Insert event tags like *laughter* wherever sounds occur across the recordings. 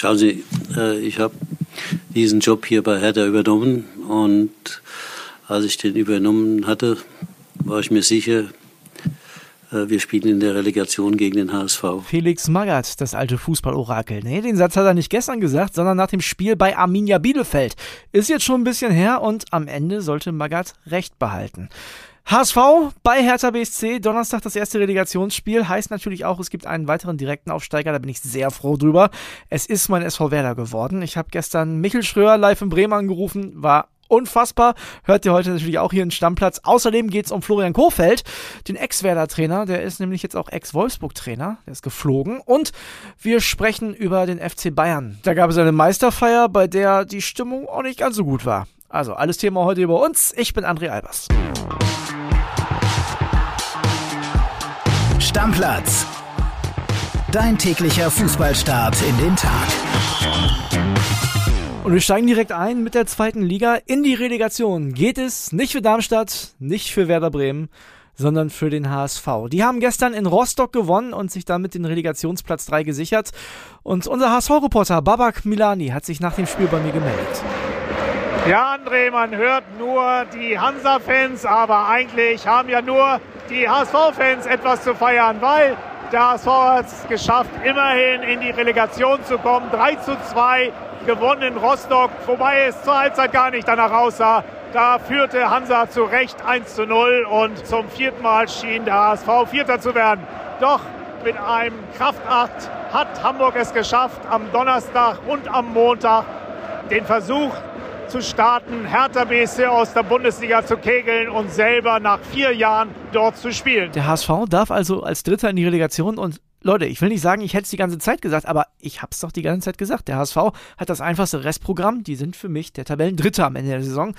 Schauen Sie, äh, ich habe diesen Job hier bei Hertha übernommen und als ich den übernommen hatte, war ich mir sicher, äh, wir spielen in der Relegation gegen den HSV. Felix Magath, das alte Fußballorakel. Nee, den Satz hat er nicht gestern gesagt, sondern nach dem Spiel bei Arminia Bielefeld. Ist jetzt schon ein bisschen her und am Ende sollte Magath recht behalten. HSV bei Hertha BSC, Donnerstag das erste Relegationsspiel, heißt natürlich auch, es gibt einen weiteren direkten Aufsteiger, da bin ich sehr froh drüber. Es ist mein SV Werder geworden. Ich habe gestern Michel Schröer live in Bremen angerufen, war unfassbar. Hört ihr heute natürlich auch hier in Stammplatz. Außerdem geht es um Florian Kofeld, den Ex-Werder-Trainer. Der ist nämlich jetzt auch Ex-Wolfsburg-Trainer. Der ist geflogen. Und wir sprechen über den FC Bayern. Da gab es eine Meisterfeier, bei der die Stimmung auch nicht ganz so gut war. Also alles Thema heute über uns. Ich bin André Albers. Stammplatz. Dein täglicher Fußballstart in den Tag. Und wir steigen direkt ein mit der zweiten Liga in die Relegation. Geht es nicht für Darmstadt, nicht für Werder Bremen, sondern für den HSV. Die haben gestern in Rostock gewonnen und sich damit den Relegationsplatz 3 gesichert. Und unser HSV-Reporter Babak Milani hat sich nach dem Spiel bei mir gemeldet. Ja, André, man hört nur die Hansa-Fans, aber eigentlich haben ja nur die HSV-Fans etwas zu feiern, weil der HSV hat es geschafft, immerhin in die Relegation zu kommen. 3 zu 2 gewonnen in Rostock, wobei es zur Halbzeit gar nicht danach aussah. Da führte Hansa zu Recht 1 zu 0 und zum vierten Mal schien der HSV Vierter zu werden. Doch mit einem Kraftakt hat Hamburg es geschafft, am Donnerstag und am Montag den Versuch zu starten, Hertha BSC aus der Bundesliga zu kegeln und selber nach vier Jahren dort zu spielen. Der HSV darf also als Dritter in die Relegation und Leute, ich will nicht sagen, ich hätte es die ganze Zeit gesagt, aber ich habe es doch die ganze Zeit gesagt. Der HSV hat das einfachste Restprogramm. Die sind für mich der Tabellendritter am Ende der Saison.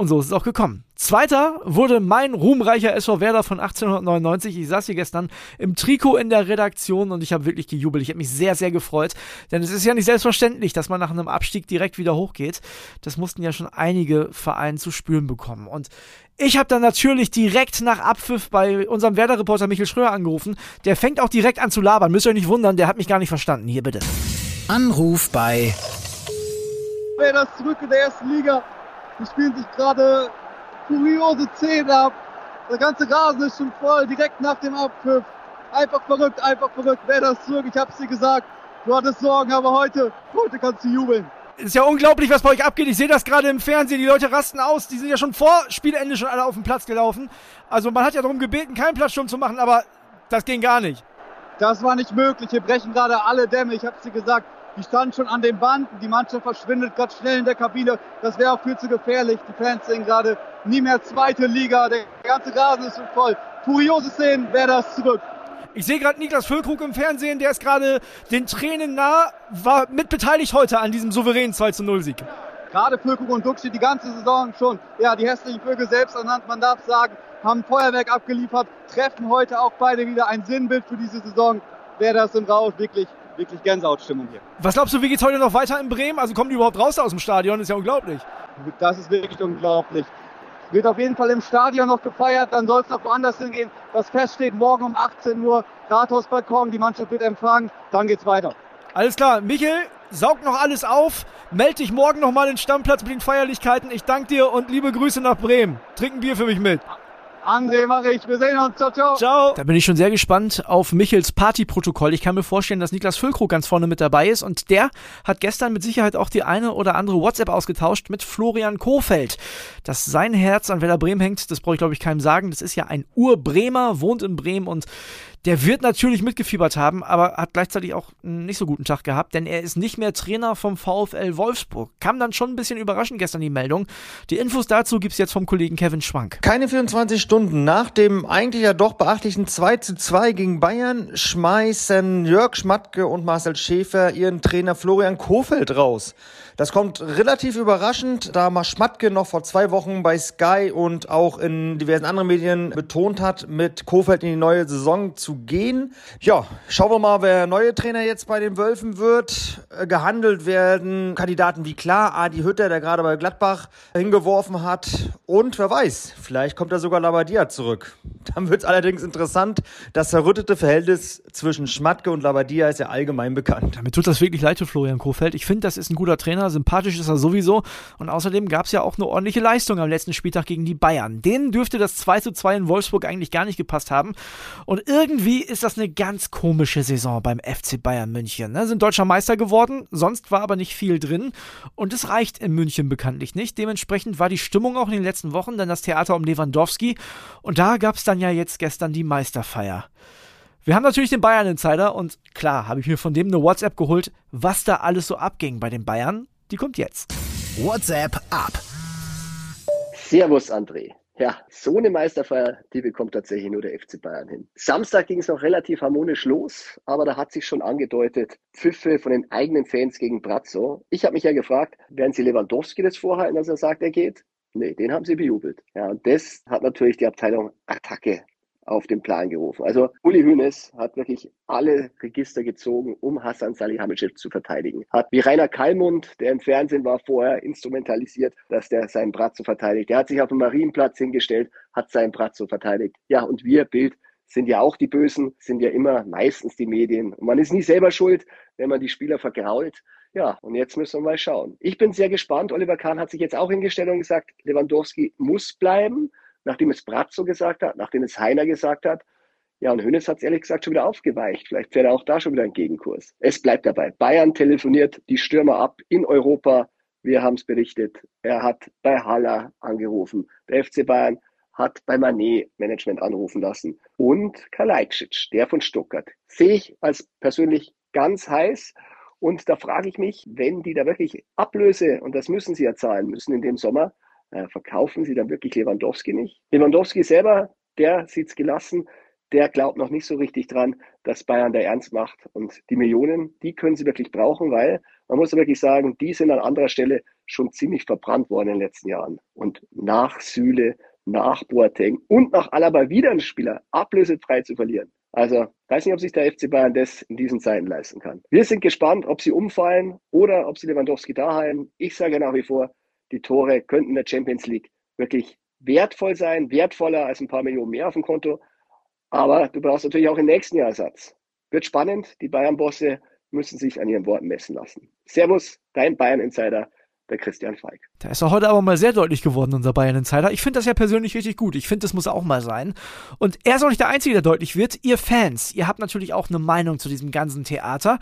Und so ist es auch gekommen. Zweiter wurde mein ruhmreicher SV Werder von 1899. Ich saß hier gestern im Trikot in der Redaktion und ich habe wirklich gejubelt. Ich habe mich sehr, sehr gefreut. Denn es ist ja nicht selbstverständlich, dass man nach einem Abstieg direkt wieder hochgeht. Das mussten ja schon einige Vereine zu spüren bekommen. Und ich habe dann natürlich direkt nach Abpfiff bei unserem Werder-Reporter Michael Schröer angerufen. Der fängt auch direkt an zu labern. Müsst ihr euch nicht wundern, der hat mich gar nicht verstanden. Hier bitte. Anruf bei Werder zurück in der ersten Liga. Die spielen sich gerade kuriose Szenen ab. Der ganze Rasen ist schon voll, direkt nach dem Abpfiff. Einfach verrückt, einfach verrückt. Wer das zurück? Ich hab's dir gesagt. Du hattest Sorgen, aber heute, heute kannst du jubeln. Ist ja unglaublich, was bei euch abgeht. Ich sehe das gerade im Fernsehen. Die Leute rasten aus. Die sind ja schon vor Spielende schon alle auf den Platz gelaufen. Also man hat ja darum gebeten, keinen Platzsturm zu machen, aber das ging gar nicht. Das war nicht möglich. Hier brechen gerade alle Dämme. Ich hab's dir gesagt. Die standen schon an den Banden. Die Mannschaft verschwindet gerade schnell in der Kabine. Das wäre auch viel zu gefährlich. Die Fans sehen gerade nie mehr zweite Liga. Der ganze Rasen ist schon voll. Kuriose Szenen, wer das zurück. Ich sehe gerade Niklas Füllkrug im Fernsehen, der ist gerade den Tränen nah, war mitbeteiligt heute an diesem souveränen 2 zu 0 Sieg. Gerade Füllkrug und Duxi die ganze Saison schon, ja, die hässlichen Vögel selbst ernannt, man darf sagen, haben Feuerwerk abgeliefert, treffen heute auch beide wieder ein Sinnbild für diese Saison. Wer das im Rausch wirklich wirklich Gänsehautstimmung hier. Was glaubst du, wie geht's heute noch weiter in Bremen? Also kommen die überhaupt raus aus dem Stadion? Ist ja unglaublich. Das ist wirklich unglaublich. Wird auf jeden Fall im Stadion noch gefeiert, dann soll es noch woanders hingehen. Das Fest steht morgen um 18 Uhr, Rathausbalkon, die Mannschaft wird empfangen, dann geht's weiter. Alles klar, Michel, saug noch alles auf, melde dich morgen nochmal in Stammplatz mit den Feierlichkeiten. Ich danke dir und liebe Grüße nach Bremen. Trink ein Bier für mich mit. André mache ich. Wir sehen uns. Ciao, ciao. Ciao. Da bin ich schon sehr gespannt auf Michels Partyprotokoll. Ich kann mir vorstellen, dass Niklas Füllkrug ganz vorne mit dabei ist und der hat gestern mit Sicherheit auch die eine oder andere WhatsApp ausgetauscht mit Florian Kofeld. Dass sein Herz an Werder Bremen hängt, das brauche ich glaube ich keinem sagen. Das ist ja ein Ur-Bremer, wohnt in Bremen und der wird natürlich mitgefiebert haben, aber hat gleichzeitig auch einen nicht so guten Tag gehabt, denn er ist nicht mehr Trainer vom VfL Wolfsburg. Kam dann schon ein bisschen überraschend gestern die Meldung. Die Infos dazu gibt es jetzt vom Kollegen Kevin Schwank. Keine 24 Stunden nach dem eigentlich ja doch beachtlichen 2 zu 2 gegen Bayern schmeißen Jörg Schmatke und Marcel Schäfer ihren Trainer Florian Kofeld raus. Das kommt relativ überraschend, da Schmatke noch vor zwei Wochen bei Sky und auch in diversen anderen Medien betont hat, mit Kofeld in die neue Saison zu gehen. Ja, schauen wir mal, wer neue Trainer jetzt bei den Wölfen wird. Äh, gehandelt werden Kandidaten wie klar, Adi Hütter, der gerade bei Gladbach hingeworfen hat. Und wer weiß, vielleicht kommt er sogar Labadia zurück. *laughs* Dann wird es allerdings interessant. Das zerrüttete Verhältnis zwischen Schmatke und Labadia ist ja allgemein bekannt. Mir tut das wirklich leid Florian Kofeld. Ich finde, das ist ein guter Sympathisch ist er sowieso. Und außerdem gab es ja auch eine ordentliche Leistung am letzten Spieltag gegen die Bayern. Denen dürfte das 2 zu 2 in Wolfsburg eigentlich gar nicht gepasst haben. Und irgendwie ist das eine ganz komische Saison beim FC Bayern München. Ne? Sind deutscher Meister geworden, sonst war aber nicht viel drin. Und es reicht in München bekanntlich nicht. Dementsprechend war die Stimmung auch in den letzten Wochen dann das Theater um Lewandowski. Und da gab es dann ja jetzt gestern die Meisterfeier. Wir haben natürlich den Bayern-Insider und klar habe ich mir von dem eine WhatsApp geholt, was da alles so abging bei den Bayern. Die kommt jetzt. WhatsApp ab. Servus, André. Ja, so eine Meisterfeier, die bekommt tatsächlich nur der FC Bayern hin. Samstag ging es noch relativ harmonisch los, aber da hat sich schon angedeutet, Pfiffe von den eigenen Fans gegen Brazzo. Ich habe mich ja gefragt, werden sie Lewandowski das vorhalten, dass er sagt, er geht? Nee, den haben sie bejubelt. Ja, und das hat natürlich die Abteilung Attacke auf den Plan gerufen. Also Uli Hoeneß hat wirklich alle Register gezogen, um Hassan Salihamidzic zu verteidigen. Hat wie Rainer Kallmund, der im Fernsehen war, vorher instrumentalisiert, dass der seinen Bratzo verteidigt. Der hat sich auf dem Marienplatz hingestellt, hat seinen Bratzo verteidigt. Ja, und wir, Bild, sind ja auch die Bösen, sind ja immer meistens die Medien. Und man ist nie selber schuld, wenn man die Spieler vergrault. Ja, und jetzt müssen wir mal schauen. Ich bin sehr gespannt. Oliver Kahn hat sich jetzt auch hingestellt und gesagt, Lewandowski muss bleiben nachdem es Bratzo gesagt hat, nachdem es Heiner gesagt hat. Ja, und Hönes hat es ehrlich gesagt schon wieder aufgeweicht. Vielleicht fährt er auch da schon wieder einen Gegenkurs. Es bleibt dabei. Bayern telefoniert die Stürmer ab in Europa. Wir haben es berichtet. Er hat bei Haller angerufen. Der FC Bayern hat bei Manet Management anrufen lassen. Und Kalajdzic, der von Stuttgart. Sehe ich als persönlich ganz heiß. Und da frage ich mich, wenn die da wirklich Ablöse, und das müssen sie ja zahlen müssen in dem Sommer, äh, verkaufen sie dann wirklich Lewandowski nicht? Lewandowski selber, der sieht's gelassen, der glaubt noch nicht so richtig dran, dass Bayern da ernst macht. Und die Millionen, die können sie wirklich brauchen, weil man muss wirklich sagen, die sind an anderer Stelle schon ziemlich verbrannt worden in den letzten Jahren. Und nach Süle, nach Boateng und nach Alaba wieder einen Spieler ablösefrei zu verlieren. Also, weiß nicht, ob sich der FC Bayern das in diesen Zeiten leisten kann. Wir sind gespannt, ob sie umfallen oder ob sie Lewandowski da halten. Ich sage nach wie vor, die Tore könnten in der Champions League wirklich wertvoll sein, wertvoller als ein paar Millionen mehr auf dem Konto. Aber du brauchst natürlich auch im nächsten Jahr Ersatz. Wird spannend. Die Bayern-Bosse müssen sich an ihren Worten messen lassen. Servus, dein Bayern-Insider, der Christian Falk. Da ist er heute aber mal sehr deutlich geworden, unser Bayern-Insider. Ich finde das ja persönlich richtig gut. Ich finde, das muss auch mal sein. Und er ist auch nicht der Einzige, der deutlich wird. Ihr Fans, ihr habt natürlich auch eine Meinung zu diesem ganzen Theater.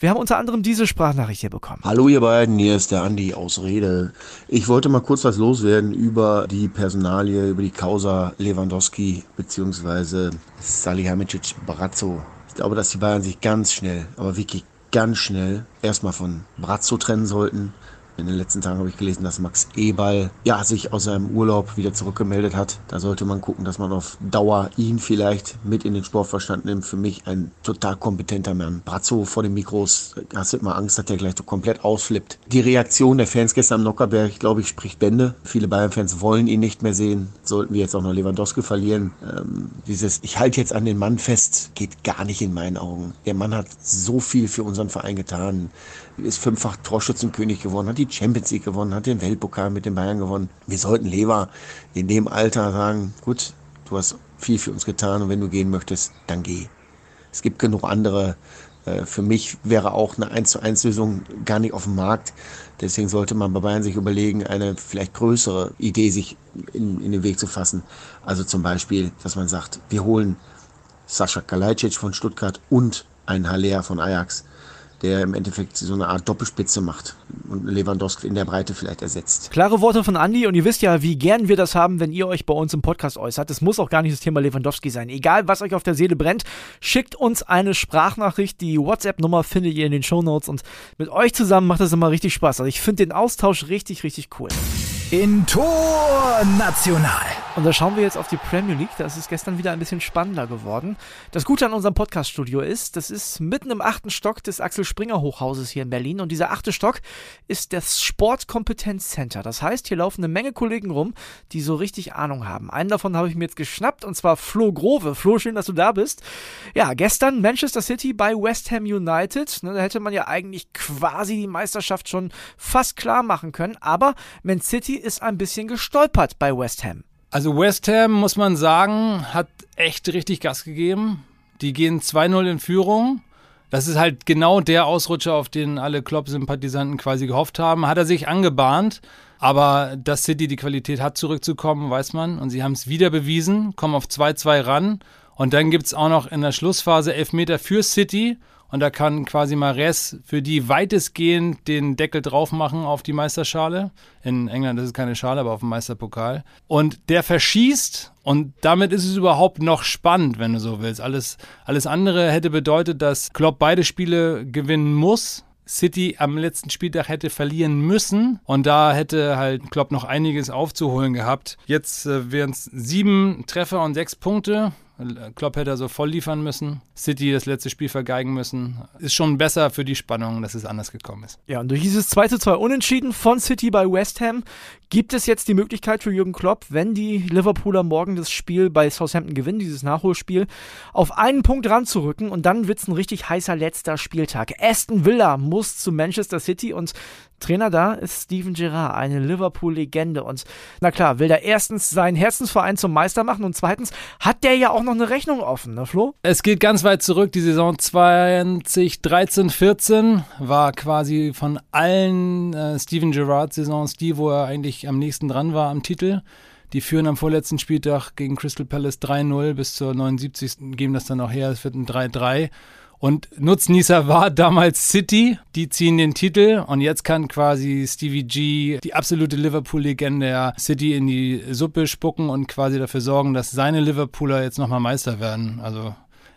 Wir haben unter anderem diese Sprachnachricht hier bekommen. Hallo ihr beiden, hier ist der Andi aus Rede. Ich wollte mal kurz was loswerden über die Personalie, über die Causa Lewandowski bzw. Salihamidzic Brazzo. Ich glaube, dass die Bayern sich ganz schnell, aber wirklich ganz schnell erstmal von Brazzo trennen sollten in den letzten Tagen habe ich gelesen, dass Max Eberl ja, sich aus seinem Urlaub wieder zurückgemeldet hat. Da sollte man gucken, dass man auf Dauer ihn vielleicht mit in den Sportverstand nimmt. Für mich ein total kompetenter Mann. Brazzo vor den Mikros, hast du immer Angst, dass der gleich so komplett ausflippt. Die Reaktion der Fans gestern am Nockerberg, glaube ich, spricht Bände. Viele Bayern-Fans wollen ihn nicht mehr sehen. Sollten wir jetzt auch noch Lewandowski verlieren. Ähm, dieses, ich halte jetzt an den Mann fest, geht gar nicht in meinen Augen. Der Mann hat so viel für unseren Verein getan ist fünffach Torschützenkönig geworden, hat die Champions League gewonnen, hat den Weltpokal mit den Bayern gewonnen. Wir sollten Lever in dem Alter sagen, gut, du hast viel für uns getan und wenn du gehen möchtest, dann geh. Es gibt genug andere. Äh, für mich wäre auch eine 1 zu 1 Lösung gar nicht auf dem Markt. Deswegen sollte man bei Bayern sich überlegen, eine vielleicht größere Idee sich in, in den Weg zu fassen. Also zum Beispiel, dass man sagt, wir holen Sascha Kalajdzic von Stuttgart und einen Haller von Ajax der im Endeffekt so eine Art Doppelspitze macht und Lewandowski in der Breite vielleicht ersetzt. Klare Worte von Andi und ihr wisst ja, wie gern wir das haben, wenn ihr euch bei uns im Podcast äußert. Es muss auch gar nicht das Thema Lewandowski sein. Egal, was euch auf der Seele brennt, schickt uns eine Sprachnachricht. Die WhatsApp-Nummer findet ihr in den Show Notes und mit euch zusammen macht es immer richtig Spaß. Also ich finde den Austausch richtig, richtig cool. In Tor National. Und da schauen wir jetzt auf die Premier League. Da ist es gestern wieder ein bisschen spannender geworden. Das Gute an unserem Podcast-Studio ist, das ist mitten im achten Stock des Axel Springer Hochhauses hier in Berlin. Und dieser achte Stock ist das Sportkompetenzcenter. Das heißt, hier laufen eine Menge Kollegen rum, die so richtig Ahnung haben. Einen davon habe ich mir jetzt geschnappt und zwar Flo Grove. Flo, schön, dass du da bist. Ja, gestern Manchester City bei West Ham United. Ne, da hätte man ja eigentlich quasi die Meisterschaft schon fast klar machen können. Aber Man City ist ein bisschen gestolpert bei West Ham. Also West Ham, muss man sagen, hat echt richtig Gas gegeben. Die gehen 2-0 in Führung. Das ist halt genau der Ausrutscher, auf den alle Klopp-Sympathisanten quasi gehofft haben. Hat er sich angebahnt. Aber dass City die Qualität hat, zurückzukommen, weiß man. Und sie haben es wieder bewiesen, kommen auf 2-2 ran. Und dann gibt es auch noch in der Schlussphase Elfmeter für City. Und da kann quasi Mares für die weitestgehend den Deckel drauf machen auf die Meisterschale. In England ist es keine Schale, aber auf dem Meisterpokal. Und der verschießt und damit ist es überhaupt noch spannend, wenn du so willst. Alles, alles andere hätte bedeutet, dass Klopp beide Spiele gewinnen muss. City am letzten Spieltag hätte verlieren müssen und da hätte halt Klopp noch einiges aufzuholen gehabt. Jetzt äh, wären es sieben Treffer und sechs Punkte. Klopp hätte also voll liefern müssen. City das letzte Spiel vergeigen müssen. Ist schon besser für die Spannung, dass es anders gekommen ist. Ja, und durch dieses 2 zu 2 Unentschieden von City bei West Ham gibt es jetzt die Möglichkeit für Jürgen Klopp, wenn die Liverpooler morgen das Spiel bei Southampton gewinnen, dieses Nachholspiel, auf einen Punkt ranzurücken und dann wird es ein richtig heißer letzter Spieltag. Aston Villa muss zu Manchester City und Trainer da ist Steven Gerrard, eine Liverpool-Legende. Und na klar, will der erstens seinen Herzensverein zum Meister machen und zweitens hat der ja auch noch eine Rechnung offen, ne Flo? Es geht ganz weit zurück. Die Saison 2013, 14 war quasi von allen äh, Steven Gerrard-Saisons die, wo er eigentlich am nächsten dran war am Titel. Die führen am vorletzten Spieltag gegen Crystal Palace 3-0 bis zur 79. geben das dann noch her. Es wird ein 3-3. Und Nutznießer war damals City, die ziehen den Titel und jetzt kann quasi Stevie G, die absolute Liverpool-Legende, City in die Suppe spucken und quasi dafür sorgen, dass seine Liverpooler jetzt nochmal Meister werden. Also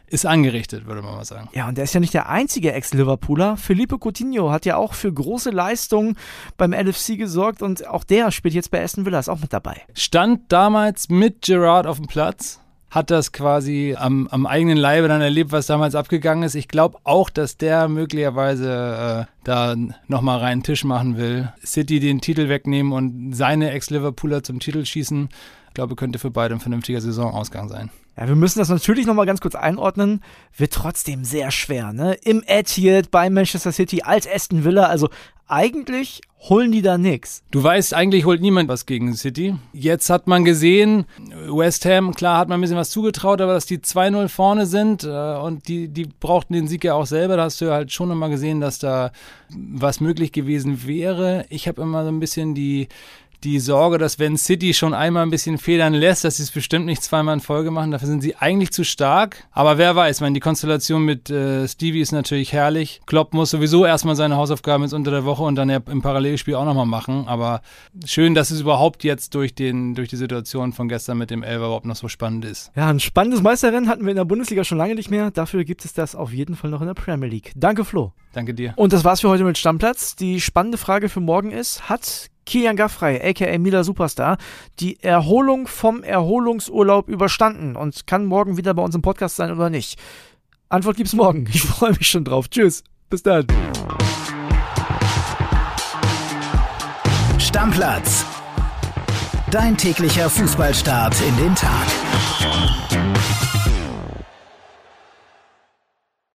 ist angerichtet, würde man mal sagen. Ja, und der ist ja nicht der einzige Ex-Liverpooler. Felipe Coutinho hat ja auch für große Leistungen beim LFC gesorgt und auch der spielt jetzt bei Aston Villa, ist auch mit dabei. Stand damals mit Gerard auf dem Platz hat das quasi am, am eigenen Leibe dann erlebt, was damals abgegangen ist. Ich glaube auch, dass der möglicherweise äh, da nochmal reinen Tisch machen will. City den Titel wegnehmen und seine Ex-Liverpooler zum Titel schießen. Ich glaube, könnte für beide ein vernünftiger Saisonausgang sein. Ja, wir müssen das natürlich nochmal ganz kurz einordnen. Wird trotzdem sehr schwer, ne? Im Etihad bei Manchester City als Aston Villa. Also eigentlich holen die da nichts. Du weißt, eigentlich holt niemand was gegen City. Jetzt hat man gesehen, West Ham, klar hat man ein bisschen was zugetraut, aber dass die 2-0 vorne sind äh, und die, die brauchten den Sieg ja auch selber, da hast du halt schon immer gesehen, dass da was möglich gewesen wäre. Ich habe immer so ein bisschen die, die Sorge, dass wenn City schon einmal ein bisschen federn lässt, dass sie es bestimmt nicht zweimal in Folge machen. Dafür sind sie eigentlich zu stark. Aber wer weiß, meine, die Konstellation mit äh, Stevie ist natürlich herrlich. Klopp muss sowieso erstmal seine Hausaufgaben jetzt unter der Woche und dann ja im Parallelspiel auch nochmal machen. Aber schön, dass es überhaupt jetzt durch, den, durch die Situation von gestern mit dem Elber überhaupt noch so spannend ist. Ja, ein spannendes Meisterrennen hatten wir in der Bundesliga schon lange nicht mehr. Dafür gibt es das auf jeden Fall noch in der Premier League. Danke, Flo. Danke dir. Und das war's für heute mit Stammplatz. Die spannende Frage für morgen ist, hat Kilian Gaffrey, aka Mila Superstar, die Erholung vom Erholungsurlaub überstanden und kann morgen wieder bei uns im Podcast sein oder nicht? Antwort gibt's morgen. *laughs* Ich freue mich schon drauf. Tschüss. Bis dann. Stammplatz. Dein täglicher Fußballstart in den Tag.